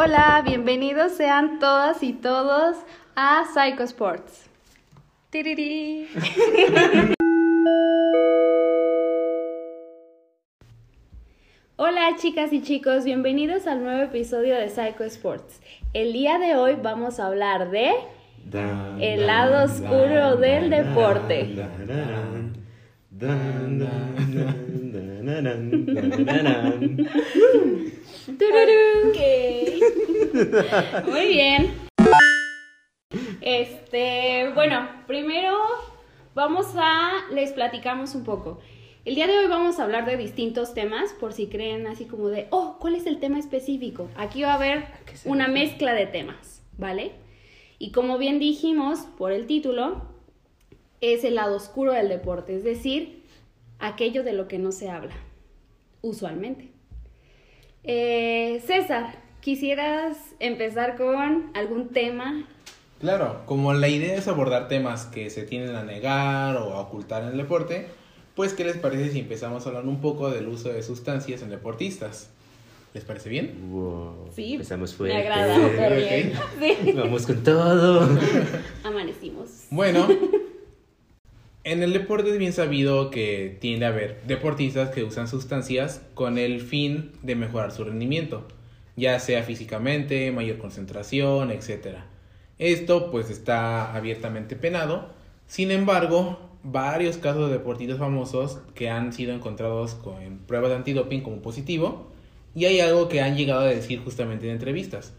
Hola, bienvenidos sean todas y todos a Psycho Sports. Tiriri. Hola chicas y chicos, bienvenidos al nuevo episodio de Psycho Sports. El día de hoy vamos a hablar de el lado oscuro del deporte. Tururú. Muy bien. Este, bueno, primero vamos a les platicamos un poco. El día de hoy vamos a hablar de distintos temas, por si creen así como de, oh, ¿cuál es el tema específico? Aquí va a haber una mezcla de temas, ¿vale? Y como bien dijimos por el título, es el lado oscuro del deporte, es decir, aquello de lo que no se habla, usualmente. Eh, César, ¿quisieras empezar con algún tema? Claro, como la idea es abordar temas que se tienden a negar o a ocultar en el deporte, pues ¿qué les parece si empezamos a hablar un poco del uso de sustancias en deportistas? ¿Les parece bien? Wow. Sí, Empezamos Me fuerte. agrada, bien. Sí. Vamos con todo. Amanecimos. Bueno, en el deporte es bien sabido que tiende a haber deportistas que usan sustancias con el fin de mejorar su rendimiento, ya sea físicamente, mayor concentración, etc. Esto pues está abiertamente penado, sin embargo, varios casos de deportistas famosos que han sido encontrados con pruebas de antidoping como positivo, y hay algo que han llegado a decir justamente en entrevistas,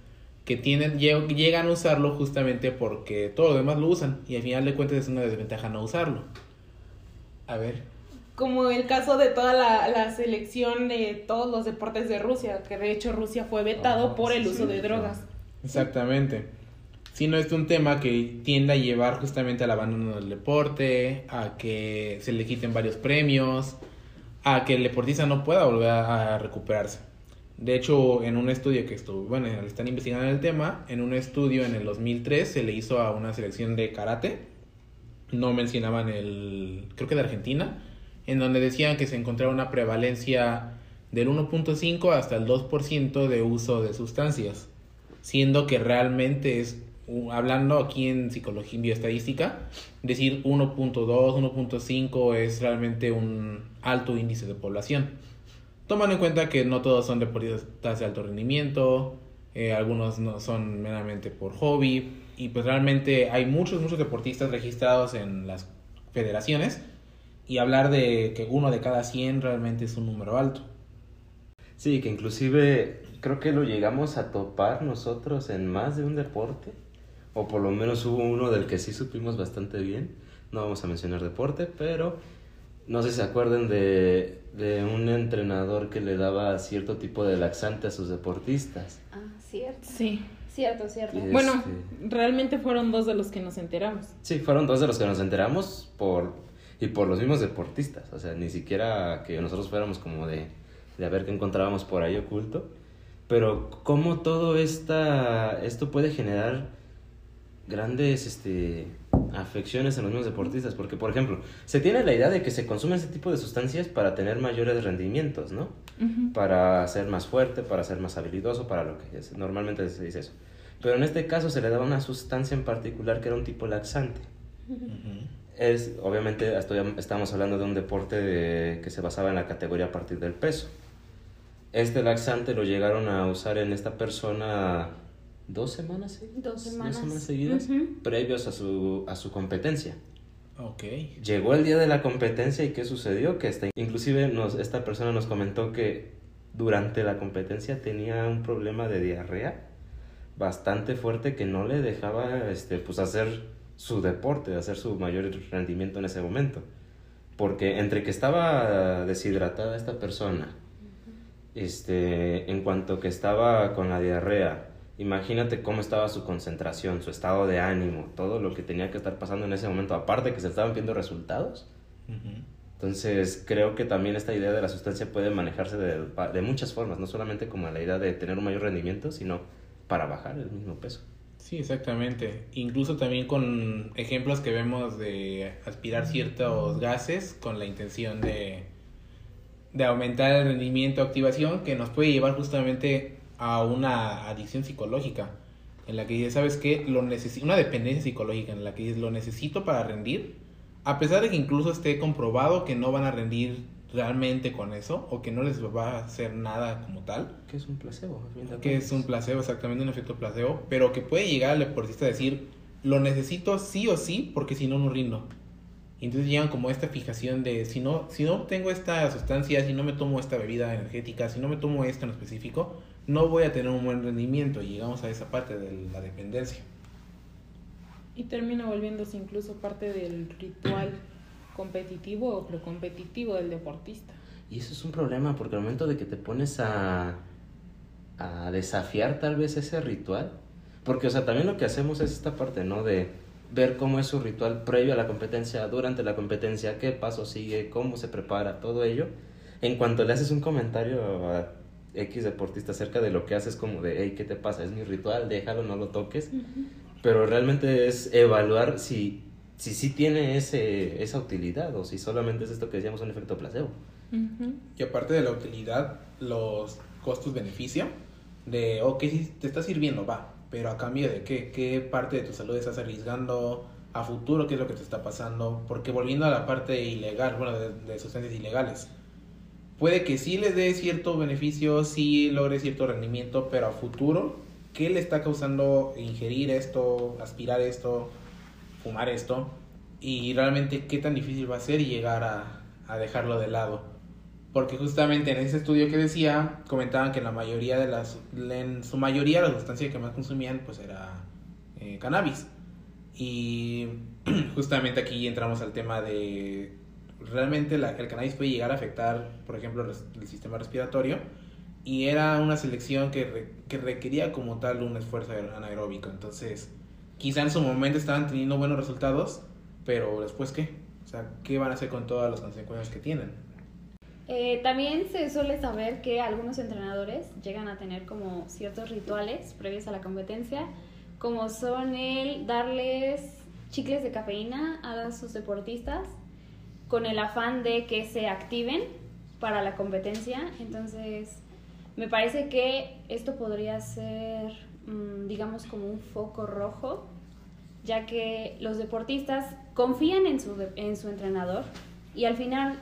que tienen, lle- llegan a usarlo justamente porque todos los demás lo usan y al final de cuentas es una desventaja no usarlo. A ver, Como el caso de toda la, la selección de todos los deportes de Rusia, que de hecho Rusia fue vetado por el sí, uso de drogas. exactamente. Si no es un tema que tiende a llevar justamente al abandono del deporte, a que se le quiten varios premios, a que el deportista no pueda volver a recuperarse. De hecho, en un estudio que estuvo, bueno, están investigando el tema, en un estudio en el 2003 se le hizo a una selección de karate, no mencionaban el, creo que de Argentina, en donde decían que se encontraba una prevalencia del 1.5 hasta el 2% de uso de sustancias, siendo que realmente es, hablando aquí en psicología y bioestadística, decir 1.2, 1.5 es realmente un alto índice de población. Tomando en cuenta que no todos son deportistas de alto rendimiento, eh, algunos no son meramente por hobby, y pues realmente hay muchos, muchos deportistas registrados en las federaciones, y hablar de que uno de cada 100 realmente es un número alto. Sí, que inclusive creo que lo llegamos a topar nosotros en más de un deporte. O por lo menos hubo uno del que sí supimos bastante bien. No vamos a mencionar deporte, pero no sé si se acuerdan de, de un entrenador que le daba cierto tipo de laxante a sus deportistas. Ah, cierto. Sí. Cierto, cierto. Bueno, Este- realmente fueron dos de los que nos enteramos. Sí, fueron dos de los que nos enteramos por y por los mismos deportistas. O sea, ni siquiera que nosotros fuéramos como de, de a ver qué encontrábamos por ahí oculto. Pero cómo todo esta, esto puede generar grandes este, afecciones en los mismos deportistas. Porque, por ejemplo, se tiene la idea de que se consumen ese tipo de sustancias para tener mayores rendimientos, ¿no? Para ser más fuerte, para ser más habilidoso, para lo que es. Normalmente se dice eso. Pero en este caso se le daba una sustancia en particular que era un tipo laxante. Es, obviamente, estoy- estamos hablando de un deporte de- que se basaba en la categoría a partir del peso. Este laxante lo llegaron a usar en esta persona dos semanas seguidas. Dos semanas. seguidas, Ujú. previos a su, a su competencia. Ok. Llegó el día de la competencia y ¿qué sucedió? Que esta, inclusive nos, esta persona nos comentó que durante la competencia tenía un problema de diarrea bastante fuerte que no le dejaba este, pues, hacer su deporte, hacer su mayor rendimiento en ese momento. Porque entre que estaba deshidratada esta persona, este, en cuanto que estaba con la diarrea, imagínate cómo estaba su concentración, su estado de ánimo, todo lo que tenía que estar pasando en ese momento, aparte que se estaban viendo resultados. Entonces creo que también esta idea de la sustancia puede manejarse de, de muchas formas, no solamente como la idea de tener un mayor rendimiento, sino para bajar el mismo peso. Sí, exactamente. Incluso también con ejemplos que vemos de aspirar ciertos gases con la intención de, de aumentar el rendimiento activación que nos puede llevar justamente a una adicción psicológica, en la que dices, ¿sabes qué? Lo una dependencia psicológica, en la que dices, lo necesito para rendir, a pesar de que incluso esté comprobado que no van a rendir realmente con eso, o que no les va a hacer nada como tal, Que es un placebo. que es un placebo, exactamente un efecto placebo, pero que puede llegar al deportista a decir, lo necesito sí o sí, porque si no, no rindo. Y entonces llegan como esta fijación de, si no, si no tengo esta sustancia, si no me tomo esta bebida energética, si no me tomo esto en específico, no voy a tener un buen rendimiento. Y llegamos a esa parte de la dependencia. Y termina volviéndose incluso parte del ritual competitivo o precompetitivo del deportista. Y eso es un problema porque al momento de que te pones a, a desafiar tal vez ese ritual, porque o sea, también lo que hacemos es esta parte, ¿no? De ver cómo es su ritual previo a la competencia, durante la competencia, qué paso sigue, cómo se prepara, todo ello. En cuanto le haces un comentario a X deportista acerca de lo que haces, como de, hey, ¿qué te pasa? Es mi ritual, déjalo, no lo toques. Pero realmente es evaluar si si sí tiene ese, esa utilidad o si solamente es esto que decíamos un efecto placebo. Y aparte de la utilidad, los costos-beneficio, de, ok, sí, te está sirviendo, va, pero a cambio de qué, qué parte de tu salud estás arriesgando a futuro, qué es lo que te está pasando, porque volviendo a la parte ilegal, bueno, de, de sustancias ilegales, puede que sí le dé cierto beneficio, sí logre cierto rendimiento, pero a futuro, ¿qué le está causando ingerir esto, aspirar esto, fumar esto? Y realmente qué tan difícil va a ser llegar a, a dejarlo de lado. Porque justamente en ese estudio que decía, comentaban que la mayoría de las, en su mayoría la sustancia que más consumían pues era eh, cannabis. Y justamente aquí entramos al tema de, realmente la- el cannabis puede llegar a afectar, por ejemplo, el sistema respiratorio. Y era una selección que, re- que requería como tal un esfuerzo aer- anaeróbico. Entonces, quizá en su momento estaban teniendo buenos resultados, pero después qué? O sea, ¿qué van a hacer con todas las consecuencias que tienen? Eh, también se suele saber que algunos entrenadores llegan a tener como ciertos rituales previos a la competencia, como son el darles chicles de cafeína a sus deportistas con el afán de que se activen para la competencia. Entonces, me parece que esto podría ser, mm, digamos, como un foco rojo, ya que los deportistas confían en su, en su entrenador y al final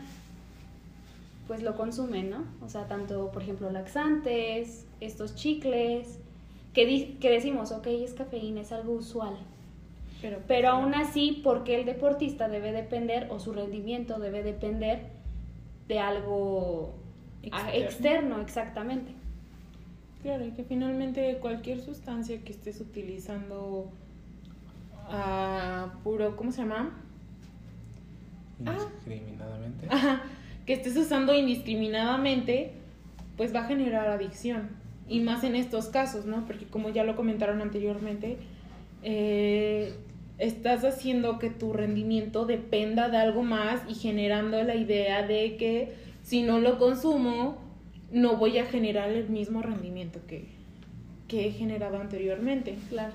pues lo consumen, ¿no? O sea, tanto, por ejemplo, laxantes, estos chicles, que, di- que decimos, ok, es cafeína, es algo usual. Pero, Pero aún así, porque el deportista debe depender, o su rendimiento debe depender de algo ah, Externo. externo, exactamente. Claro, y que finalmente cualquier sustancia que estés utilizando a puro, ¿cómo se llama? Ah. Indiscriminadamente. Ajá, que estés usando indiscriminadamente, pues va a generar adicción. Y más en estos casos, ¿no? Porque como ya lo comentaron anteriormente, eh, estás haciendo que tu rendimiento dependa de algo más y generando la idea de que si no lo consumo, no voy a generar el mismo rendimiento que, que he generado anteriormente. Claro.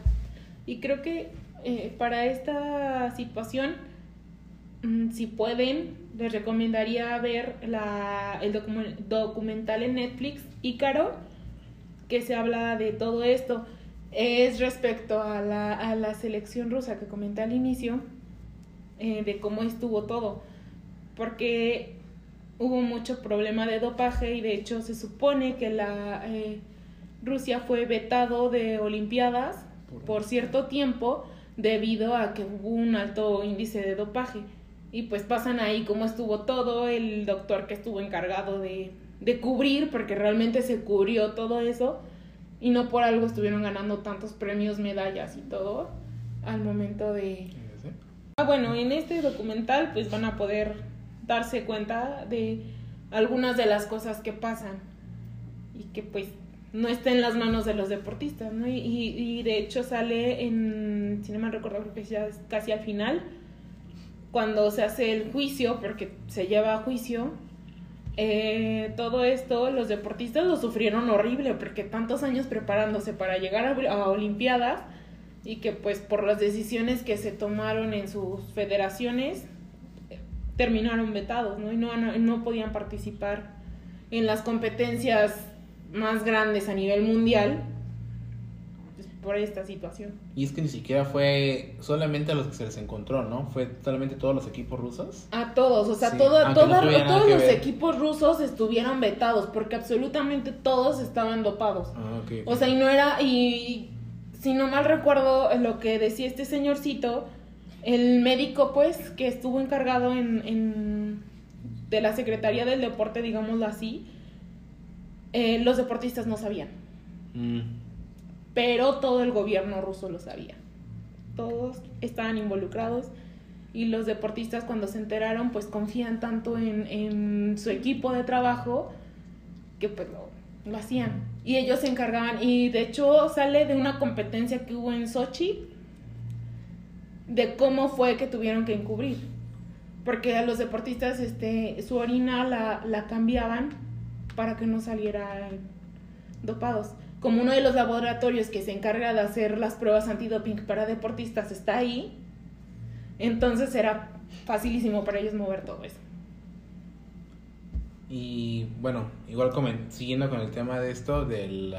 Y creo que eh, para esta situación, si pueden, les recomendaría ver la, el docu- documental en Netflix, Ícaro, que se habla de todo esto. Es respecto a la, a la selección rusa que comenté al inicio, eh, de cómo estuvo todo. Porque hubo mucho problema de dopaje y de hecho se supone que la eh, Rusia fue vetado de Olimpiadas por cierto tiempo debido a que hubo un alto índice de dopaje. Y pues pasan ahí cómo estuvo todo, el doctor que estuvo encargado de, de cubrir, porque realmente se cubrió todo eso, y no por algo estuvieron ganando tantos premios, medallas y todo al momento de, Ah, bueno, en este documental pues van a poder darse cuenta de algunas de las cosas que pasan y que pues no está en las manos de los deportistas, ¿no? Y, y- de hecho sale en, si no me recuerdo, creo que ya es casi al final, cuando se hace el juicio, porque se lleva a juicio, eh, todo esto los deportistas lo sufrieron horrible, porque tantos años preparándose para llegar a, Olimpiadas y que pues por las decisiones que se tomaron en sus federaciones terminaron vetados, ¿no? Y no, no, podían participar en las competencias más grandes a nivel mundial por esta situación. Y es que ni siquiera fue solamente a los que se les encontró, ¿no? Fue solamente todos los equipos rusos. A todos, o sea, Sí, todo, no todos los ver. equipos rusos estuvieron vetados porque absolutamente todos estaban dopados. Ah, ok. O sea, y no era, y si no mal recuerdo lo que decía este señorcito, el médico pues que estuvo encargado en, en- de la Secretaría del Deporte, digámoslo así, eh, los deportistas no sabían, Mm. Pero todo el gobierno ruso lo sabía. Todos estaban involucrados y los deportistas cuando se enteraron pues confían tanto en, en su equipo de trabajo que pues lo, lo hacían. Y ellos se encargaban. Y de hecho sale de una competencia que hubo en Sochi de cómo fue que tuvieron que encubrir. Porque a los deportistas este, su orina la, la cambiaban para que no salieran dopados. Como uno de los laboratorios que se encarga de hacer las pruebas antidoping para deportistas está ahí, entonces era facilísimo para ellos mover todo eso. Y bueno, igual comen- siguiendo con el tema de esto, de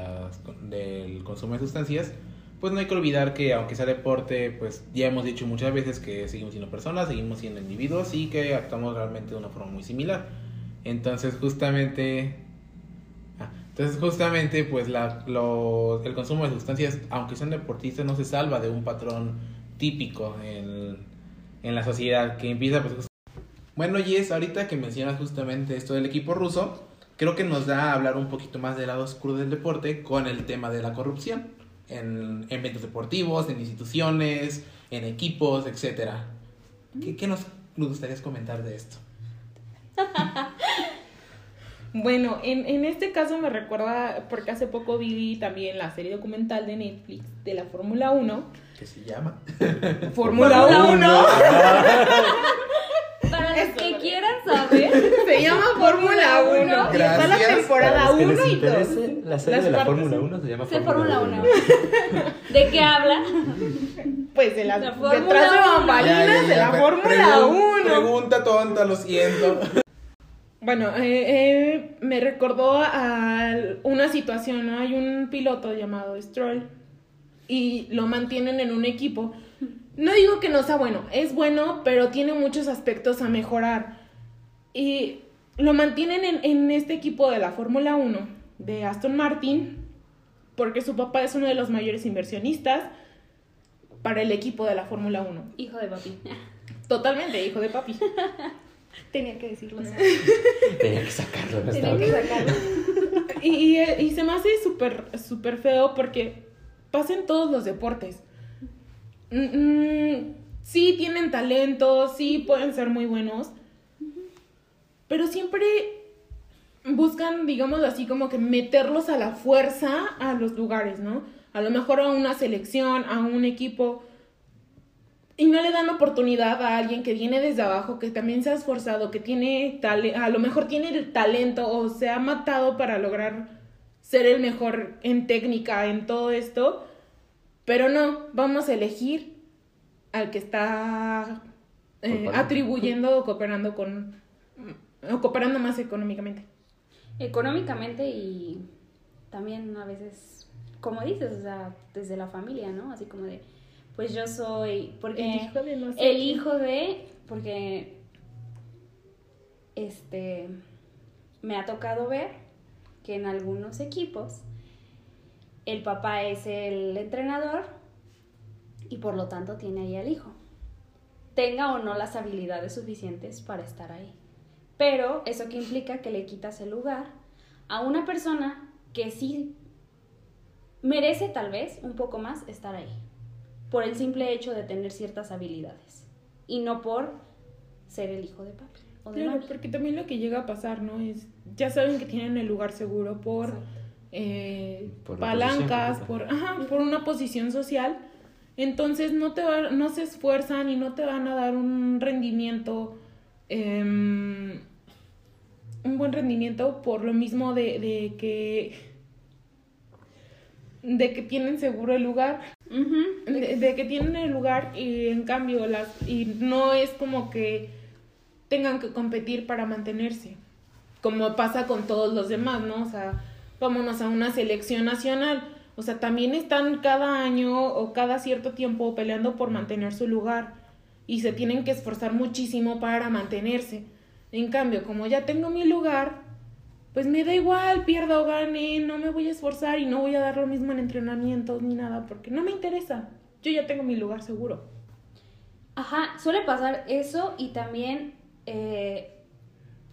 del consumo de sustancias, pues no hay que olvidar que aunque sea deporte, pues ya hemos dicho muchas veces que seguimos siendo personas, seguimos siendo individuos y que actuamos realmente de una forma muy similar. Entonces justamente... entonces justamente pues la, lo- el consumo de sustancias, aunque sean deportistas, no se salva de un patrón típico en, en la sociedad que empieza pues bueno, Jess, ahorita que mencionas justamente esto del equipo ruso, creo que nos da a hablar un poquito más del lado oscuro del deporte con el tema de la corrupción en en eventos deportivos, en instituciones, en equipos. ¿Qué, qué nos, nos gustaría comentar de esto? Bueno, en, en este caso me recuerda, porque hace poco vi también la serie documental de Netflix de la Fórmula 1. ¿Qué se llama? Fórmula Fórmula 1 Para los que quieran saber, se llama Fórmula 1 y está la temporada Para los que 1 les y 2. interese, la serie Las de la Fórmula 1 se llama Fórmula 1. 1. ¿De qué habla? Pues de las La Fórmula detrás de 1. bambalinas de la Fórmula pregun- 1. Pregunta tonta, lo siento. Bueno, eh, eh, me recordó a una situación, ¿no? Hay un piloto llamado Stroll y lo mantienen en un equipo. No digo que no sea bueno, es bueno, pero tiene muchos aspectos a mejorar. Y lo mantienen en, en este equipo de la Fórmula 1 de Aston Martin porque su papá es uno de los mayores inversionistas para el equipo de la Fórmula 1. Hijo de papi. Totalmente, hijo de papi. Tenía que decirlo. Tenía que sacarlo, no Tenía que sacarlo. Y, y, y se me hace súper súper feo porque pasa en todos los deportes. Mm, mm, sí tienen talento, sí pueden ser muy buenos, pero siempre buscan, digámoslo así, como que meterlos a la fuerza a los lugares, ¿no? A lo mejor a una selección, a un equipo. Y no le dan oportunidad a alguien que viene desde abajo, que también se ha esforzado, que tiene tale a lo mejor tiene el talento o se ha matado para lograr ser el mejor en técnica, en todo esto. Pero no, vamos a elegir al que está eh, atribuyendo o cooperando con o cooperando más económicamente. Económicamente y también a veces, como dices, o sea, desde la familia, ¿no? Así como de, pues yo soy, porque El hijo de no sé el hijo de, porque, este, me ha tocado ver que en algunos equipos el papá es el entrenador y por lo tanto tiene ahí al hijo. Tenga o no las habilidades suficientes para estar ahí. Pero eso que implica que le quitas el lugar a una persona que sí merece tal vez un poco más estar ahí. Por el simple hecho de tener ciertas habilidades. Y no por ser el hijo de papi o de Claro, mami. porque también lo que llega a pasar, ¿no? Es, ya saben que tienen el lugar seguro por, eh, Por palancas, posición, por, ajá, por una posición social. Entonces no, te va- no se esfuerzan y no te van a dar un rendimiento, em, un buen rendimiento por lo mismo de, de que de que tienen seguro el lugar Ujú. de, de que tienen el lugar y en cambio las y no es como que tengan que competir para mantenerse como pasa con todos los demás no o sea vámonos a una selección nacional. O sea, también están cada año o cada cierto tiempo peleando por mantener su lugar y se tienen que esforzar muchísimo para mantenerse. En cambio, como ya tengo mi lugar, pues me da igual, pierda o gane, no me voy a esforzar y no voy a dar lo mismo en entrenamientos ni nada, porque no me interesa. Yo ya tengo mi lugar seguro. Ajá, suele pasar eso y también eh,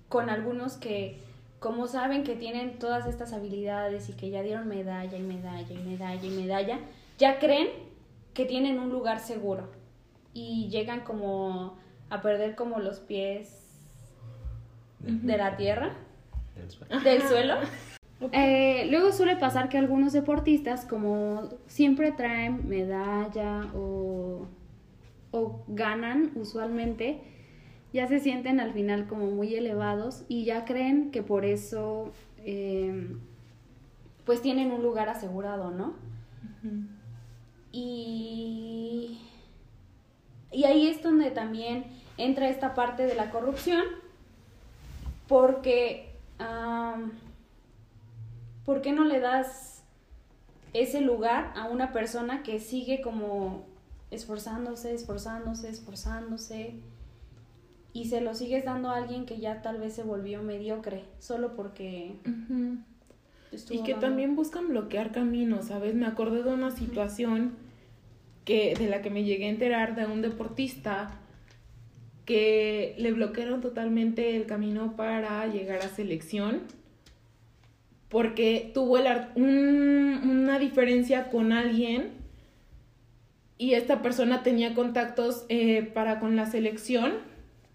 con algunos que, como saben que tienen todas estas habilidades y que ya dieron medalla y medalla y medalla y medalla, ya creen que tienen un lugar seguro y llegan como a perder como los pies de la tierra, Del suelo. del suelo. Eh, luego suele pasar que algunos deportistas, como siempre traen medalla o, o ganan usualmente, ya se sienten al final como muy elevados y ya creen que por eso eh, pues tienen un lugar asegurado, ¿no? Y, y ahí es donde también entra esta parte de la corrupción, porque ¿por qué no le das ese lugar a una persona que sigue como esforzándose, esforzándose, esforzándose y se lo sigues dando a alguien que ya tal vez se volvió mediocre solo porque Y que dando- también buscan bloquear caminos, ¿sabes? Me acordé de una situación que, de la que me llegué a enterar de un deportista que le bloquearon totalmente el camino para llegar a selección porque tuvo una diferencia con alguien y esta persona tenía contactos eh, para con la selección,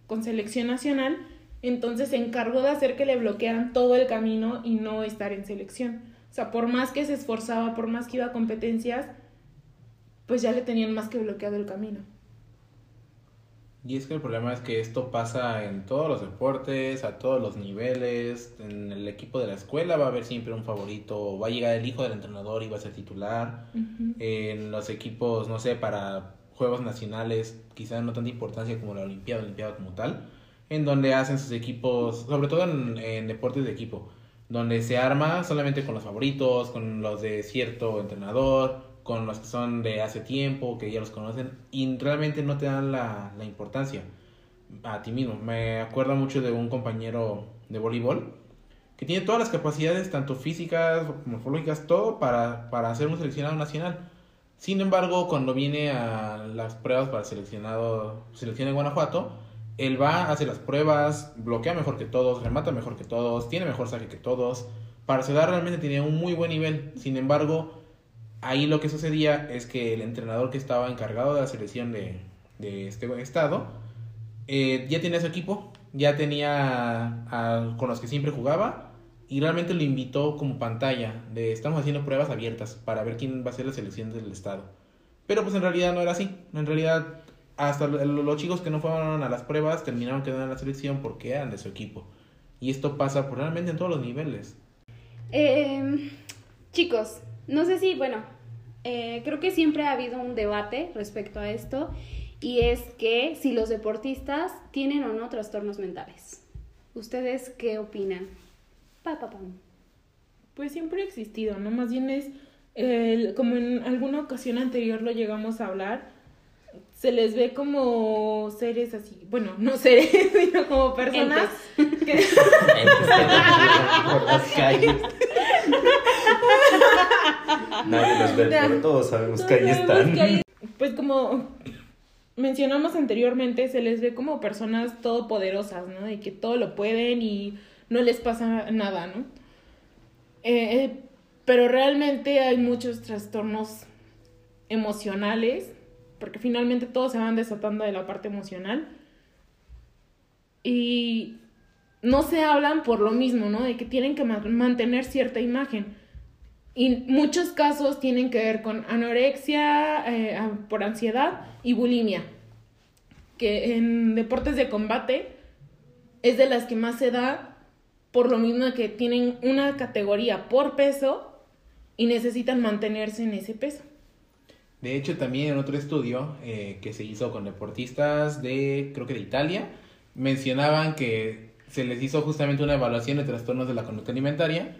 con selección nacional, entonces se encargó de hacer que le bloquearan todo el camino y no estar en selección. O sea, por más que se esforzaba, por más que iba a competencias, pues ya le tenían más que bloqueado el camino. Y es que el problema es que esto pasa en todos los deportes, a todos los niveles. En el equipo de la escuela va a haber siempre un favorito. Va a llegar el hijo del entrenador y va a ser titular. En los equipos, no sé, para juegos nacionales, quizás no tanta importancia como la Olimpiada, Olimpiada como tal. En donde hacen sus equipos, sobre todo en, en deportes de equipo. Donde se arma solamente con los favoritos, con los de cierto entrenador, con los que son de hace tiempo, que ya los conocen, y realmente no te dan la, la importancia a ti mismo. Me acuerdo mucho de un compañero de voleibol que tiene todas las capacidades, tanto físicas, morfológicas, todo para, para ser un seleccionado nacional. Sin embargo, cuando viene a las pruebas para seleccionado, selección de Guanajuato, él va, hace las pruebas, bloquea mejor que todos, remata mejor que todos, tiene mejor saque que todos. Para Ciudad realmente tenía un muy buen nivel. Sin embargo, ahí lo que sucedía es que el entrenador que estaba encargado de la selección de, de este estado eh, ya tenía su equipo, ya tenía a- con los que siempre jugaba y realmente lo invitó como pantalla de estamos haciendo pruebas abiertas para ver quién va a ser la selección del estado. Pero pues en realidad no era así, en realidad hasta lo- los chicos que no fueron a las pruebas terminaron quedando en la selección porque eran de su equipo. Y esto pasa por realmente en todos los niveles. Eh, chicos, no sé si, bueno, eh, creo que siempre ha habido un debate respecto a esto y es que si los deportistas tienen o no trastornos mentales. ¿Ustedes qué opinan? Pa, pa, pam. Pues siempre ha existido, ¿no? Más bien es, el- como en alguna ocasión anterior lo llegamos a hablar, se les ve como seres así, bueno, no seres, sino como personas Entes. que... Entes que vagan por las calles. Nadie los ve, pero todos sabemos que ahí sabemos están. que Pues como mencionamos anteriormente, se les ve como personas todopoderosas, ¿no? De que todo lo pueden y no les pasa nada, ¿no? Eh, eh, pero realmente hay muchos trastornos emocionales, porque finalmente todos se van desatando de la parte emocional. Y no se hablan por lo mismo, ¿no? De que tienen que ma- mantener cierta imagen. Y muchos casos tienen que ver con anorexia eh, por ansiedad y bulimia, que en deportes de combate es de las que más se da por lo mismo que tienen una categoría por peso y necesitan mantenerse en ese peso. De hecho, también en otro estudio eh, que se hizo con deportistas de, creo que de Italia, mencionaban que se les hizo justamente una evaluación de trastornos de la conducta alimentaria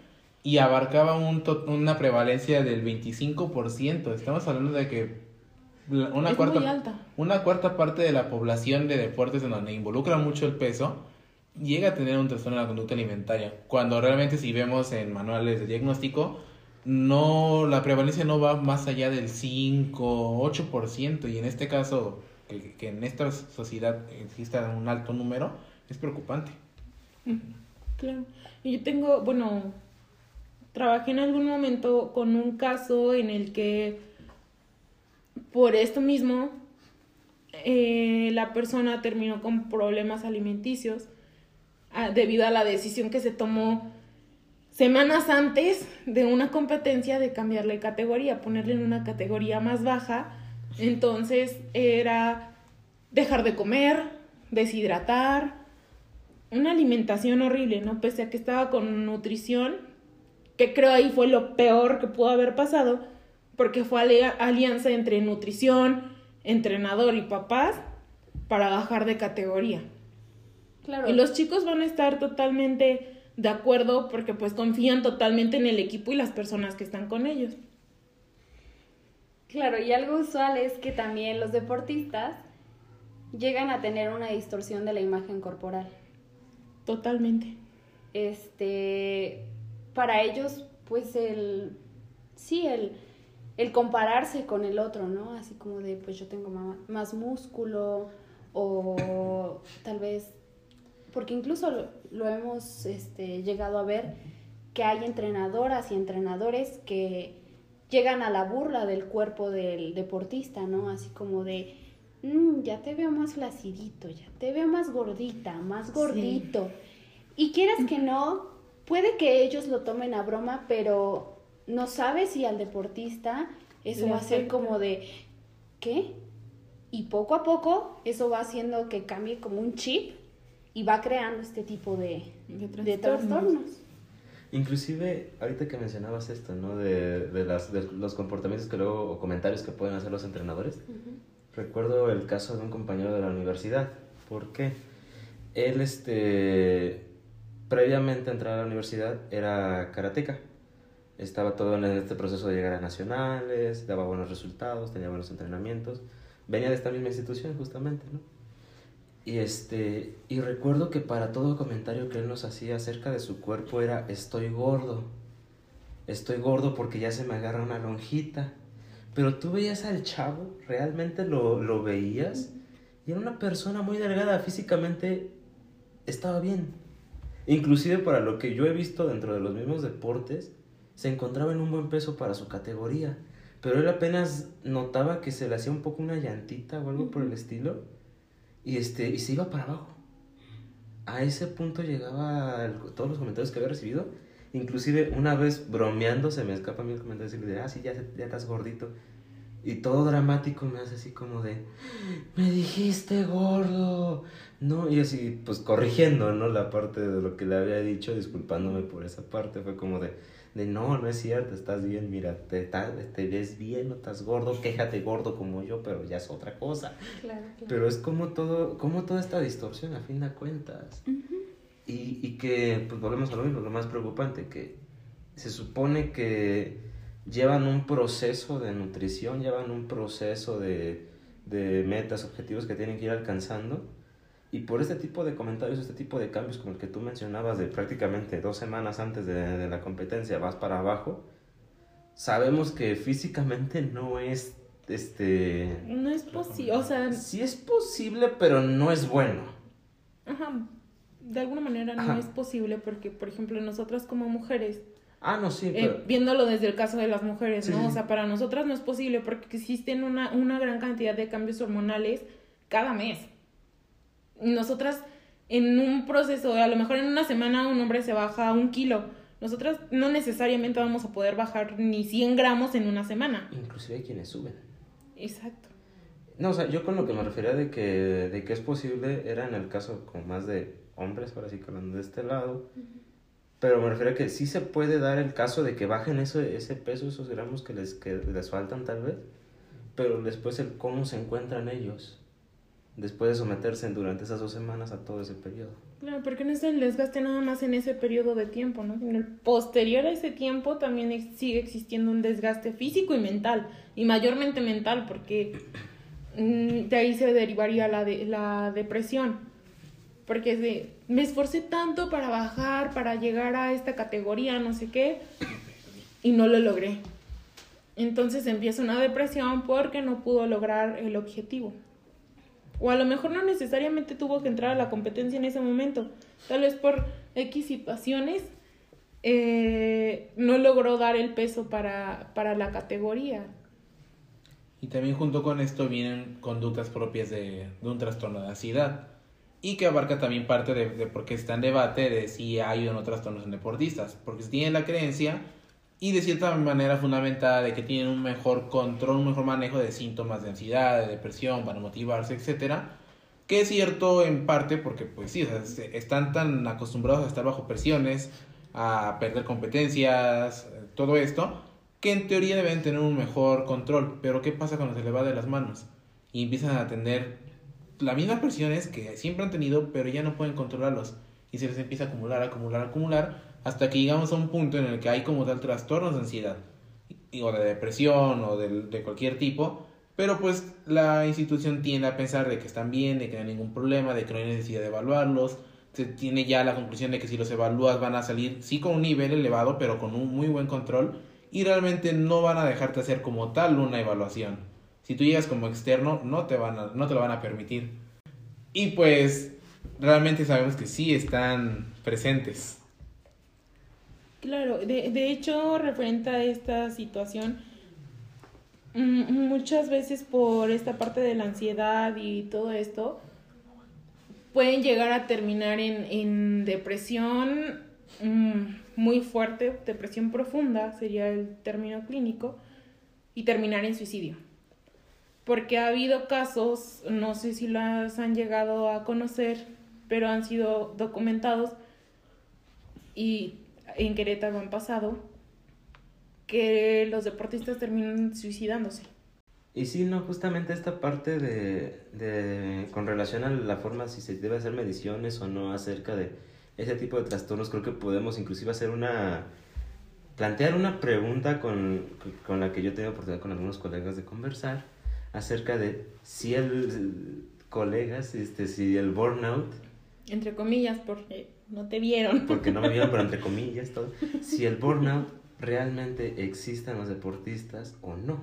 y abarcaba un to- una prevalencia del 25%. Estamos hablando de que una es cuarta muy alta. una cuarta parte de la población de deportes en donde involucra mucho el peso llega a tener un trastorno de la conducta alimentaria. Cuando realmente si vemos en manuales de diagnóstico, no la prevalencia no va más allá del 5, 8% y en este caso que, que en esta sociedad exista un alto número es preocupante. Claro. Y yo tengo, bueno, trabajé en algún momento con un caso en el que por esto mismo eh, la persona terminó con problemas alimenticios ah, debido a la decisión que se tomó semanas antes de una competencia de cambiarle categoría, ponerle en una categoría más baja. Entonces era dejar de comer, deshidratar, una alimentación horrible, ¿no? Pese a que estaba con nutrición, que creo ahí fue lo peor que pudo haber pasado, porque fue alia- alianza entre nutrición, entrenador y papás para bajar de categoría. Claro. Y los chicos van a estar totalmente de acuerdo porque pues confían totalmente en el equipo y las personas que están con ellos. Claro, y algo usual es que también los deportistas llegan a tener una distorsión de la imagen corporal. Totalmente. Este, para ellos, pues el, sí, el, el compararse con el otro, ¿no? Así como de, pues yo tengo más músculo o tal vez, porque incluso lo, lo hemos este, llegado a ver que hay entrenadoras y entrenadores que llegan a la burla del cuerpo del deportista, ¿no? Así como de, "Mm, ya te veo más flacidito, ya te veo más gordita, más gordito. Y quieras que no, puede que ellos lo tomen a broma, pero no sabes si al deportista eso Le va a ser afecta. como de, ¿qué? Y poco a poco eso va haciendo que cambie como un chip y va creando este tipo de, De de trastornos. trastornos. Inclusive, ahorita que mencionabas esto, ¿no? De, de, las, de los comportamientos que luego, o comentarios que pueden hacer los entrenadores. Recuerdo el caso de un compañero de la universidad. ¿Por qué? Él, este, previamente a entrar a la universidad, era karateca. Estaba todo en este proceso de llegar a nacionales, daba buenos resultados, tenía buenos entrenamientos. Venía de esta misma institución, justamente, ¿no? Y este, y recuerdo que para todo comentario que él nos hacía acerca de su cuerpo era estoy gordo. Estoy gordo porque ya se me agarra una lonjita. Pero tú veías al chavo, realmente lo, lo veías y era una persona muy delgada, físicamente estaba bien. Inclusive para lo que yo he visto dentro de los mismos deportes, se encontraba en un buen peso para su categoría. Pero él apenas notaba que se le hacía un poco una llantita o algo por el estilo y este y se iba para abajo. A ese punto llegaba el- todos los comentarios que había recibido. Inclusive una vez bromeando se me escapa a mí el comentario decirle de, ah, sí, ya, ya estás gordito. Y todo dramático me hace así como de, me dijiste gordo. No, y así, pues corrigiendo, ¿no? La parte de lo que le había dicho, disculpándome por esa parte. Fue como de, de no, no es cierto, estás bien, mira, te, te ves bien, no estás gordo, quéjate gordo como yo, pero ya es otra cosa. Claro, Pero es como todo, como toda esta distorsión a fin de cuentas. y, y que, pues volvemos a lo mismo, lo más preocupante, que se supone que llevan un proceso de nutrición, llevan un proceso de, de metas, objetivos que tienen que ir alcanzando. Y por este tipo de comentarios, este tipo de cambios como el que tú mencionabas de prácticamente dos semanas antes de, de la competencia vas para abajo, sabemos que físicamente no es, este... No es posible, o sea, Sí es posible, pero no es bueno. ajá, de alguna manera no Ajá. es posible porque, por ejemplo, nosotras como mujeres, Ah, no, sí, eh, pero... viéndolo desde el caso de las mujeres, Sí, ¿no? sí. O sea, para nosotras no es posible porque existen una, una gran cantidad de cambios hormonales cada mes. Nosotras en un proceso, a lo mejor en una semana un hombre se baja un kilo. Nosotras no necesariamente vamos a poder bajar ni 100 gramos en una semana. Inclusive hay quienes suben. Exacto. No, o sea, yo con lo que me refería de que, de que es posible era en el caso con más de hombres, ahora sí que hablando de este lado. Pero me refiero a que sí se puede dar el caso de que bajen eso, ese peso, esos gramos que les, que les faltan tal vez. Pero después el cómo se encuentran ellos. después de someterse durante esas dos semanas a todo ese periodo. Claro, porque no es el desgaste nada más en ese periodo de tiempo, ¿no? El posterior a ese tiempo también sigue existiendo un desgaste físico y mental, y mayormente mental, porque mm, de ahí se derivaría la, de, la depresión. Porque es de, me esforcé tanto para bajar, para llegar a esta categoría, no sé qué, y no lo logré. Entonces empieza una depresión porque no pudo lograr el objetivo. O a lo mejor no necesariamente tuvo que entrar a la competencia en ese momento. Tal vez por X situaciones eh, no logró dar el peso para, para la categoría. Y también junto con esto vienen conductas propias de, de un trastorno de ansiedad. Y que abarca también parte de, por qué está en debate de si hay o no trastornos en deportistas. Porque se tiene la creencia y de cierta manera fundamentada de que tienen un mejor control, un mejor manejo de síntomas de ansiedad, de depresión, para motivarse, etcétera. Que es cierto en parte porque pues sí, están tan acostumbrados a estar bajo presiones, a perder competencias, todo esto, que en teoría deben tener un mejor control. Pero ¿qué pasa cuando se les va de las manos? Y empiezan a tener las mismas presiones que siempre han tenido, pero ya no pueden controlarlos. Y se les empieza a acumular, acumular, acumular, hasta que llegamos a un punto en el que hay como tal trastornos de ansiedad, o de depresión, o de, de cualquier tipo. Pero pues la institución tiende a pensar de que están bien, de que no hay ningún problema, de que no hay necesidad de evaluarlos. Se tiene ya la conclusión de que si los evalúas van a salir, sí con un nivel elevado, pero con un muy buen control. Y realmente no van a dejarte hacer como tal una evaluación. Si tú llegas como externo, no te, van a, no te lo van a permitir. Y pues realmente sabemos que sí están presentes. Claro, de, de hecho, referente a esta situación, mm, muchas veces por esta parte de la ansiedad y todo esto, pueden llegar a terminar en, en depresión mm, muy fuerte, depresión profunda sería el término clínico, y terminar en suicidio. Porque ha habido casos, no sé si las han llegado a conocer, pero han sido documentados y en Querétaro han pasado que los deportistas terminan suicidándose. Y sí, no, justamente esta parte de, de, con relación a la forma si se debe hacer mediciones o no acerca de ese tipo de trastornos, creo que podemos inclusive hacer una, plantear una pregunta con, con la que yo he tenido oportunidad con algunos colegas de conversar acerca de si el, colegas, este, si el burnout, Entre comillas, porque no te vieron. porque no me vieron, pero entre comillas, todo, si el burnout realmente existe en los deportistas o no.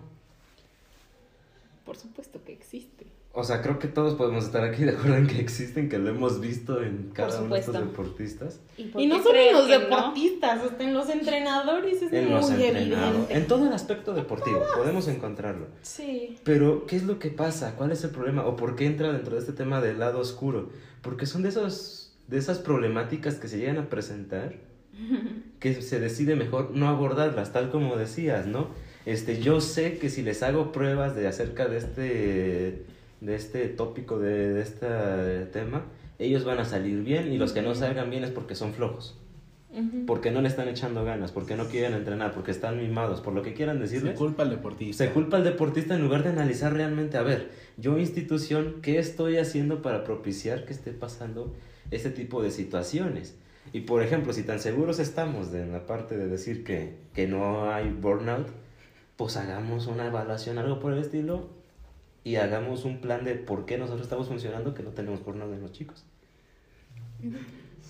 Por supuesto que existe. O sea, creo que todos podemos estar aquí de acuerdo en que existen, que lo hemos visto en cada uno de estos deportistas. por Y no solo en los que no? deportistas, hasta en los entrenadores es En muy los evidente. en todo el aspecto deportivo, podemos encontrarlo. Sí. Pero, ¿qué es lo que pasa? ¿Cuál es el problema? ¿O por qué entra dentro de este tema del lado oscuro? Porque son de, esos, de esas problemáticas que se llegan a presentar que se decide mejor no abordarlas, tal como decías, ¿no? Este, yo sé que si les hago pruebas de acerca de este, de este tópico, de, de este tema, ellos van a salir bien y los que no salgan bien es porque son flojos, porque no le están echando ganas, porque no quieren entrenar, porque están mimados, por lo que quieran Se decirles. culpa al deportista. Se culpa al deportista en lugar de analizar realmente, a ver, yo institución, ¿qué estoy haciendo para propiciar que esté pasando este tipo de situaciones? Y por ejemplo, si tan seguros estamos de en la parte de decir que, que no hay burnout, pues hagamos una evaluación, algo por el estilo, y hagamos un plan de por qué nosotros estamos funcionando que no tenemos burnout en los chicos.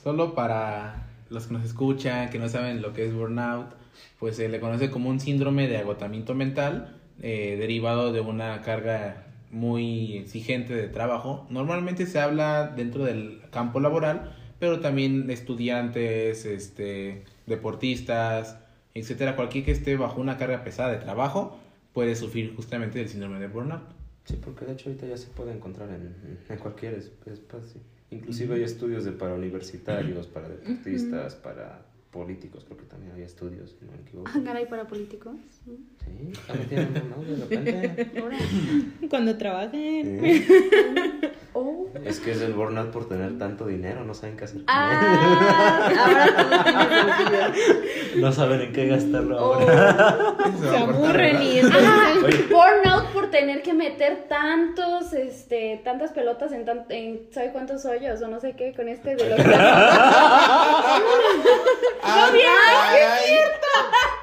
Solo para los que nos escuchan, que no saben lo que es burnout, pues se le conoce como un síndrome de agotamiento mental eh, derivado de una carga muy exigente de trabajo. Normalmente se habla dentro del campo laboral, pero también estudiantes, este, deportistas, etcétera, cualquier que esté bajo una carga pesada de trabajo puede sufrir justamente del síndrome de burnout. Sí, porque de hecho ahorita ya se puede encontrar en, en cualquier es- espacio. Inclusive hay estudios de para universitarios, para deportistas, para políticos, creo que también hay estudios, si no me equivoco. Ah, caray, para políticos. Sí, también tienen de repente. Cuando trabajen. Sí. Oh. Es que es el burnout por tener tanto dinero, no saben qué hacer. Ah, ahora. No saben en qué gastarlo Oh. ahora. Se aburren y entonces burnout por tener que meter tantos, este, tantas pelotas en, tan, en ¿sabe cuántos hoyos? O no sé qué, con este de los... Ah, bien, ay,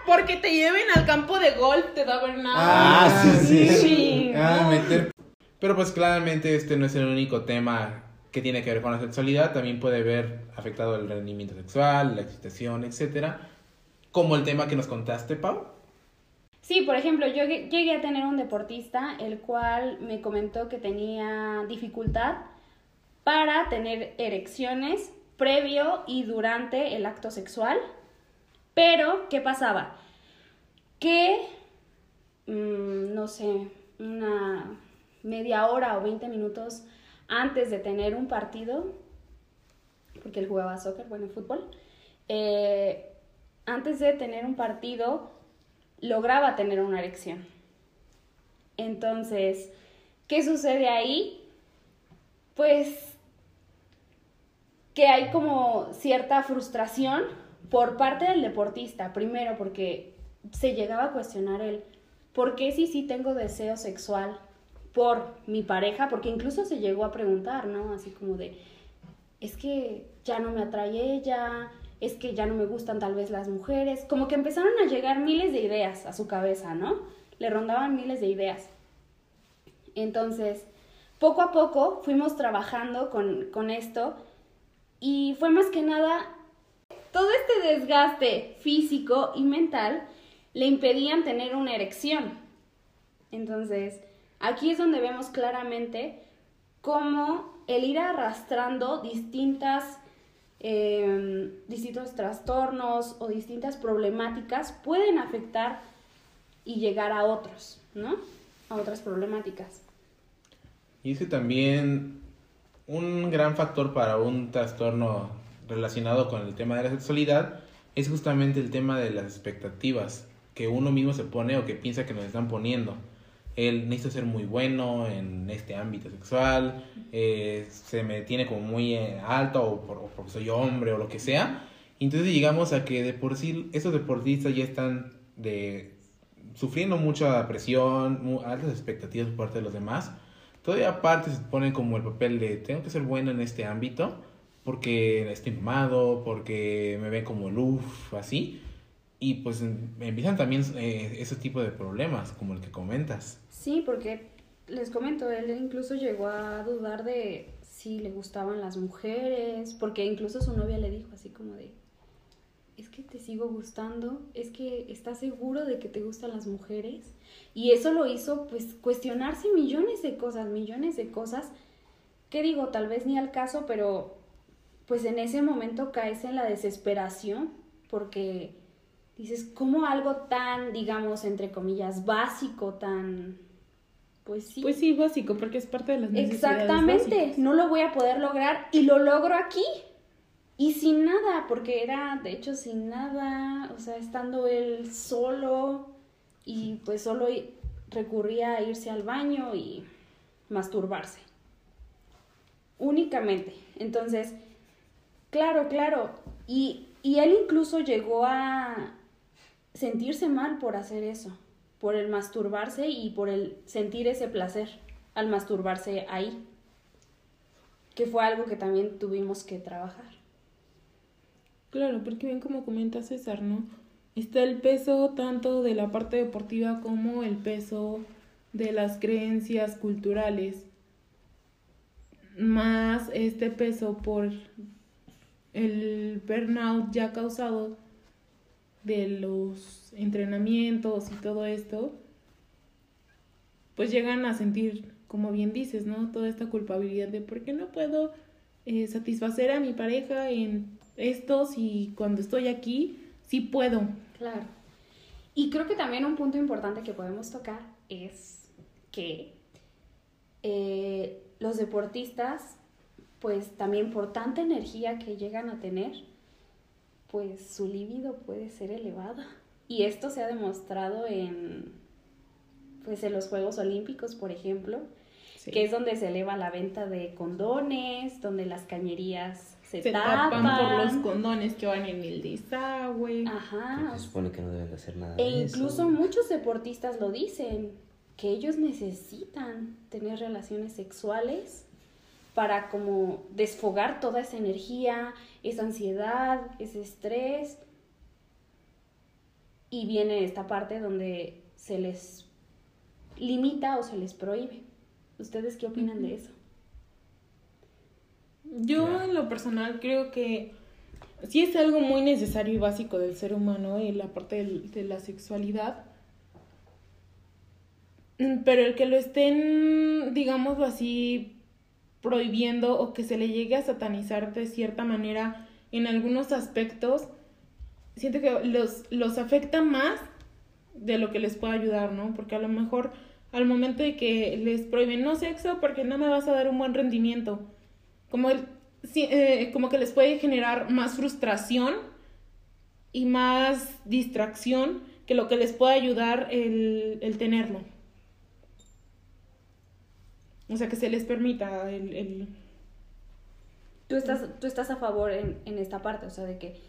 Porque te lleven al campo de golf, te da ver nada. Ah, sí, sí. Sí. Ah, meter. Pero pues claramente este no es el único tema que tiene que ver con la sexualidad, también puede ver afectado el rendimiento sexual, la excitación, etcétera. Como el tema que nos contaste, Pau. Sí, por ejemplo, yo lle- llegué a tener un deportista el cual me comentó que tenía dificultad para tener erecciones previo y durante el acto sexual. Pero, ¿qué pasaba? Que, mm, no sé, una media hora o 20 minutos antes de tener un partido, porque él jugaba soccer, bueno, fútbol, eh, antes de tener un partido, lograba tener una erección. Entonces, ¿qué sucede ahí? Pues que hay como cierta frustración por parte del deportista, primero porque se llegaba a cuestionar el por qué si sí tengo deseo sexual por mi pareja, porque incluso se llegó a preguntar, ¿no? Así como de, es que ya no me atrae ella, es que ya no me gustan tal vez las mujeres, como que empezaron a llegar miles de ideas a su cabeza, ¿no? Le rondaban miles de ideas. Entonces, poco a poco fuimos trabajando con, con esto y fue más que nada todo este desgaste físico y mental le impedían tener una erección. Entonces, aquí es donde vemos claramente cómo el ir arrastrando distintas, eh, distintos trastornos o distintas problemáticas pueden afectar y llegar a otros, ¿no? A otras problemáticas. Y es que también un gran factor para un trastorno relacionado con el tema de la sexualidad es justamente el tema de las expectativas que uno mismo se pone o que piensa que nos están poniendo. Él necesita ser muy bueno en este ámbito sexual, eh, se me tiene como muy eh, alto o, por- o porque soy hombre o lo que sea. Entonces llegamos a que de por sí esos deportistas ya están de, sufriendo mucha presión, mu- altas expectativas por parte de los demás. Todavía aparte se ponen como el papel de tengo que ser bueno en este ámbito porque estoy mamado, porque me ven como el uff, así. Y pues em- empiezan también eh, ese tipo de problemas, como el que comentas. Sí, porque les comento, él incluso llegó a dudar de si le gustaban las mujeres, porque incluso su novia le dijo así como de, es que te sigo gustando, es que estás seguro de que te gustan las mujeres. Y eso lo hizo pues cuestionarse millones de cosas, millones de cosas, que digo, tal vez ni al caso, pero pues en ese momento caes en la desesperación, porque dices, ¿cómo algo tan, digamos, entre comillas, básico, tan, pues sí. Pues sí, básico, porque es parte de las necesidades Exactamente, básicas. no lo voy a poder lograr y lo logro aquí. Y sin nada, porque era de hecho sin nada, o sea, estando él solo y pues solo recurría a irse al baño y masturbarse. Únicamente. Entonces, claro, claro. Y, y él incluso llegó a sentirse mal por hacer eso, por el masturbarse y por el sentir ese placer al masturbarse ahí, que fue algo que también tuvimos que trabajar. Claro, porque bien como comenta César, ¿no? Está el peso tanto de la parte deportiva como el peso de las creencias culturales, más este peso por el burnout ya causado de los entrenamientos y todo esto, pues llegan a sentir, como bien dices, ¿no? Toda esta culpabilidad de por qué no puedo eh, satisfacer a mi pareja en esto si cuando estoy aquí sí puedo. Claro. Y creo que también un punto importante que podemos tocar es que eh, los deportistas, pues también por tanta energía que llegan a tener, pues su líbido puede ser elevada. Y esto se ha demostrado en, pues en los Juegos Olímpicos, por ejemplo, Sí. que es donde se eleva la venta de condones, donde las cañerías se, se tapan. tapan por los condones que van en el desagüe. Ajá, Se supone que no deben de hacer nada E de eso. incluso muchos deportistas lo dicen, que ellos necesitan tener relaciones sexuales para como desfogar toda esa energía, esa ansiedad, ese estrés. Y viene esta parte donde se les limita o se les prohíbe. ¿Ustedes qué opinan de eso? Yo en lo personal creo que sí es algo muy necesario y básico del ser humano y la parte del- de la sexualidad. Mm, Pero el que lo estén, digámoslo así, prohibiendo o que se le llegue a satanizar de cierta manera en algunos aspectos, siento que los, los afecta más de lo que les puede ayudar, ¿no? Porque a lo mejor al momento de que les prohíben no sexo porque no me vas a dar un buen rendimiento, como, el, eh, como que les puede generar más frustración y más distracción que lo que les puede ayudar el, el tenerlo. O sea, que se les permita el... el... ¿Tú estás, tú estás a favor en, en esta parte, o sea, de que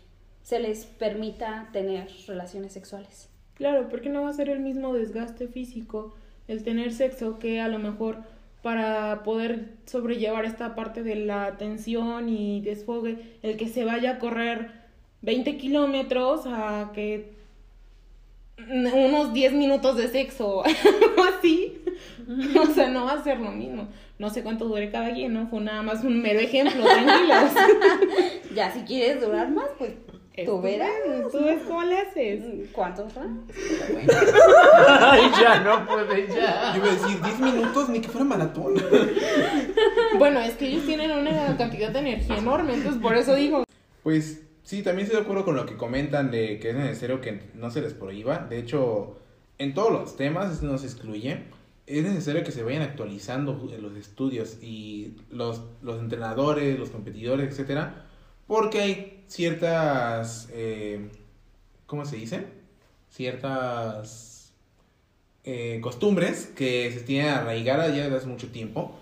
se les permita tener relaciones sexuales? Claro, porque no va a ser el mismo desgaste físico el tener sexo que a lo mejor para poder sobrellevar esta parte de la tensión y desfogue, el que se vaya a correr 20 kilómetros a que unos 10 minutos de sexo o así. O sea, no va a ser lo mismo. No sé cuánto dure cada quien, ¿no? Fue nada más un mero ejemplo, tranquilos. Ya, si quieres durar más, pues tú verás. Tú ves cómo le haces. ¿Cuántos rounds? Bueno. Ay, ya no puede, ya. Yo iba a decir 10 minutos, ni que fuera maratón. Bueno, es que ellos tienen una cantidad de energía enorme, entonces por eso digo. Pues sí, también estoy de acuerdo con lo que comentan de que es necesario que no se les prohíba. De hecho, en todos los temas, eso no se excluye. Es necesario que se vayan actualizando los estudios y los, los entrenadores, los competidores, etcétera, porque hay ciertas, eh, ¿cómo se dice? Ciertas eh, costumbres que se tienen arraigadas ya desde hace mucho tiempo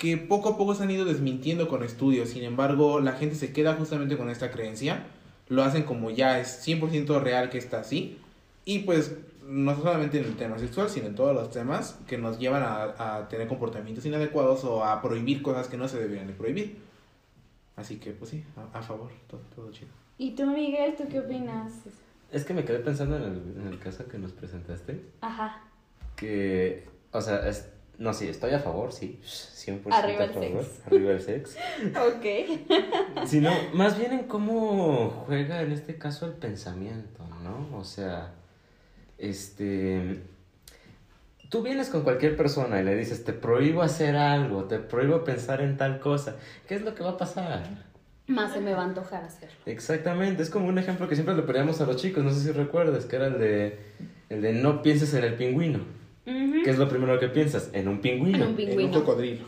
que poco a poco se han ido desmintiendo con estudios. Sin embargo, la gente se queda justamente con esta creencia. Lo hacen como ya es 100% real que está así. Y pues no solamente en el tema sexual, sino en todos los temas que nos llevan a, a tener comportamientos inadecuados o a prohibir cosas que no se deberían de prohibir. Así que pues sí, a, a favor, todo, todo chido. ¿Y tú, Miguel, tú qué opinas? Es que me quedé pensando en el, en el caso que nos presentaste. Ajá. Que, o sea, es, no, sí, estoy a favor, sí. 100% Arriba a el favor. sex. Arriba el sex. Ok. Sino, más bien en cómo juega en este caso el pensamiento, ¿no? O sea, este. Tú vienes con cualquier persona y le dices, te prohíbo hacer algo, te prohíbo pensar en tal cosa. ¿Qué es lo que va a pasar? Más se me va a antojar hacerlo. Exactamente, es como un ejemplo que siempre le poníamos a los chicos, no sé si recuerdas, que era el de, el de no pienses en el pingüino. ¿Qué es lo primero que piensas? En un pingüino. En un En un pingüino. cocodrilo.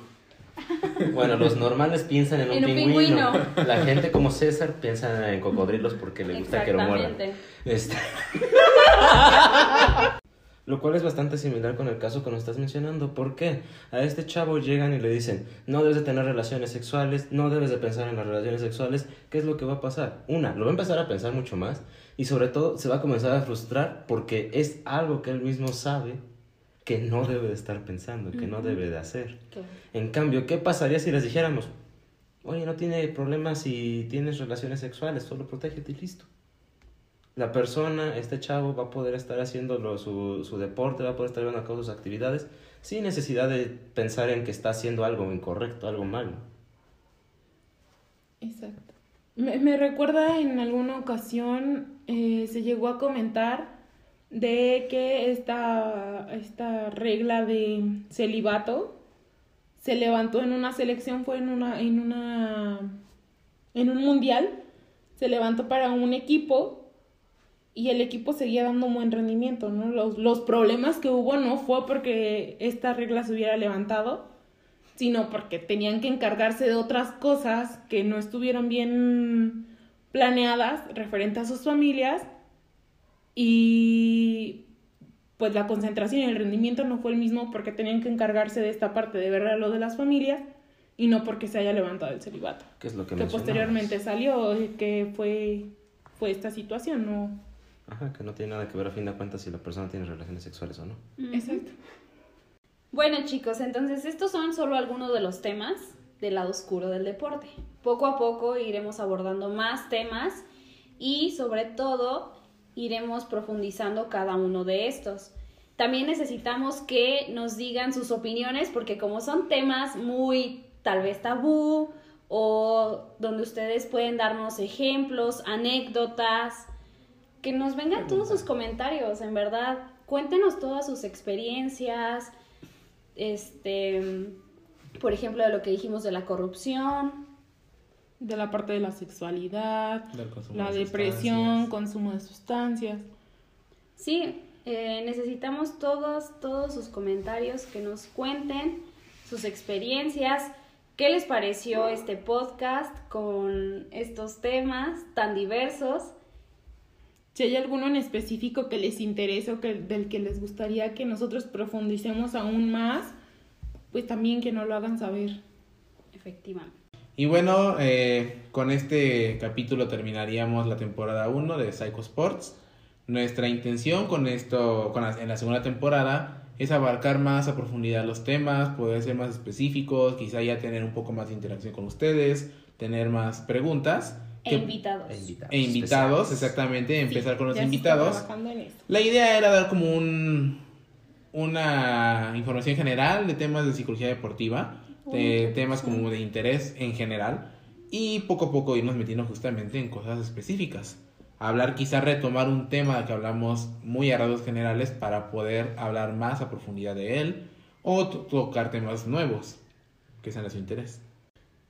Bueno, los normales piensan en un, En un pingüino. pingüino. La gente como César piensa en cocodrilos porque le gusta que lo mueran. Exactamente. Este... Lo cual es bastante similar con el caso que nos estás mencionando. ¿Por qué? A este chavo llegan y le dicen, no debes de tener relaciones sexuales, no debes de pensar en las relaciones sexuales. ¿Qué es lo que va a pasar? Una, lo va a empezar a pensar mucho más y sobre todo se va a comenzar a frustrar porque es algo que él mismo sabe que no debe de estar pensando, que no debe de hacer. En cambio, ¿qué pasaría si les dijéramos, oye, no tiene problemas si tienes relaciones sexuales, solo protégete y listo? La persona, este chavo, va a poder estar haciendo su, su deporte, va a poder estar llevando a cabo sus actividades sin necesidad de pensar en que está haciendo algo incorrecto, algo malo. Exacto. Me, me recuerda en alguna ocasión eh, se llegó a comentar de que esta, esta regla de celibato se levantó en una selección, fue en una, en una, en un mundial, se levantó para un equipo y el equipo seguía dando un buen rendimiento, ¿no? Los, los problemas que hubo no fue porque esta regla se hubiera levantado, sino porque tenían que encargarse de otras cosas que no estuvieron bien planeadas referente a sus familias y pues la concentración y el rendimiento no fue el mismo porque tenían que encargarse de esta parte de ver a lo de las familias y no porque se haya levantado el celibato ¿Qué es lo que que posteriormente salió que fue fue esta situación no Ajá, que no tiene nada que ver a fin de cuentas si la persona tiene relaciones sexuales o no. Exacto Bueno chicos, entonces estos son solo algunos de los temas del lado oscuro del deporte. Poco a poco iremos abordando más temas y sobre todo iremos profundizando cada uno de estos. También necesitamos que nos digan sus opiniones porque como son temas muy tal vez tabú o donde ustedes pueden darnos ejemplos, anécdotas, que nos vengan todos sus comentarios, en verdad. Cuéntenos todas sus experiencias, este, por ejemplo, de lo que dijimos de la corrupción, De la parte de la sexualidad, Del consumo la de depresión, sustancias. consumo de sustancias. Sí, eh, necesitamos todos, todos sus comentarios, que nos cuenten sus experiencias, qué les pareció este podcast con estos temas tan diversos. Si hay alguno en específico que les interese o que, del que les gustaría que nosotros profundicemos aún más, pues también que nos lo hagan saber. Efectivamente. Y bueno, eh, con este capítulo terminaríamos la temporada 1 de Psycho Sports. Nuestra intención con esto, con la- en la segunda temporada, es abarcar más a profundidad los temas, poder ser más específicos, quizá ya tener un poco más de interacción con ustedes, tener más preguntas. E invitados. E invitados. e invitados, exactamente, empezar con los invitados. trabajando en eso. La idea era dar como un una información general de temas de psicología deportiva, de temas como de interés en general y poco a poco irnos metiendo justamente en cosas específicas. Hablar, quizá retomar un tema que hablamos muy a rasgos generales para poder hablar más a profundidad de él o to- tocar temas nuevos que sean de su interés.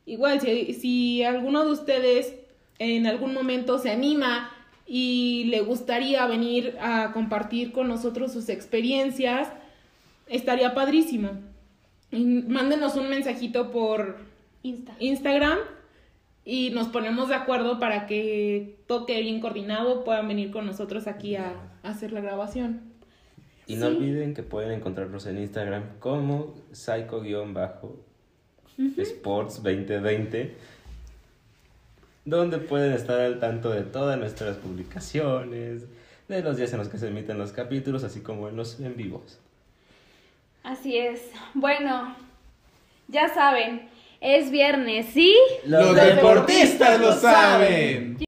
Igual, si, si alguno de ustedes en algún momento se anima y le gustaría venir a compartir con nosotros sus experiencias, estaría padrísimo. Mándenos un mensajito por Insta. Instagram y nos ponemos de acuerdo para que toque bien coordinado, puedan venir con nosotros aquí a, a hacer la grabación. Y no Sí. olviden que pueden encontrarnos en Instagram como psycho-sports 2020, donde pueden estar al tanto de todas nuestras publicaciones, de los días en los que se emiten los capítulos, así como en los en vivos. Así es. Bueno, ya saben, es viernes, ¿sí? Los deportistas lo saben.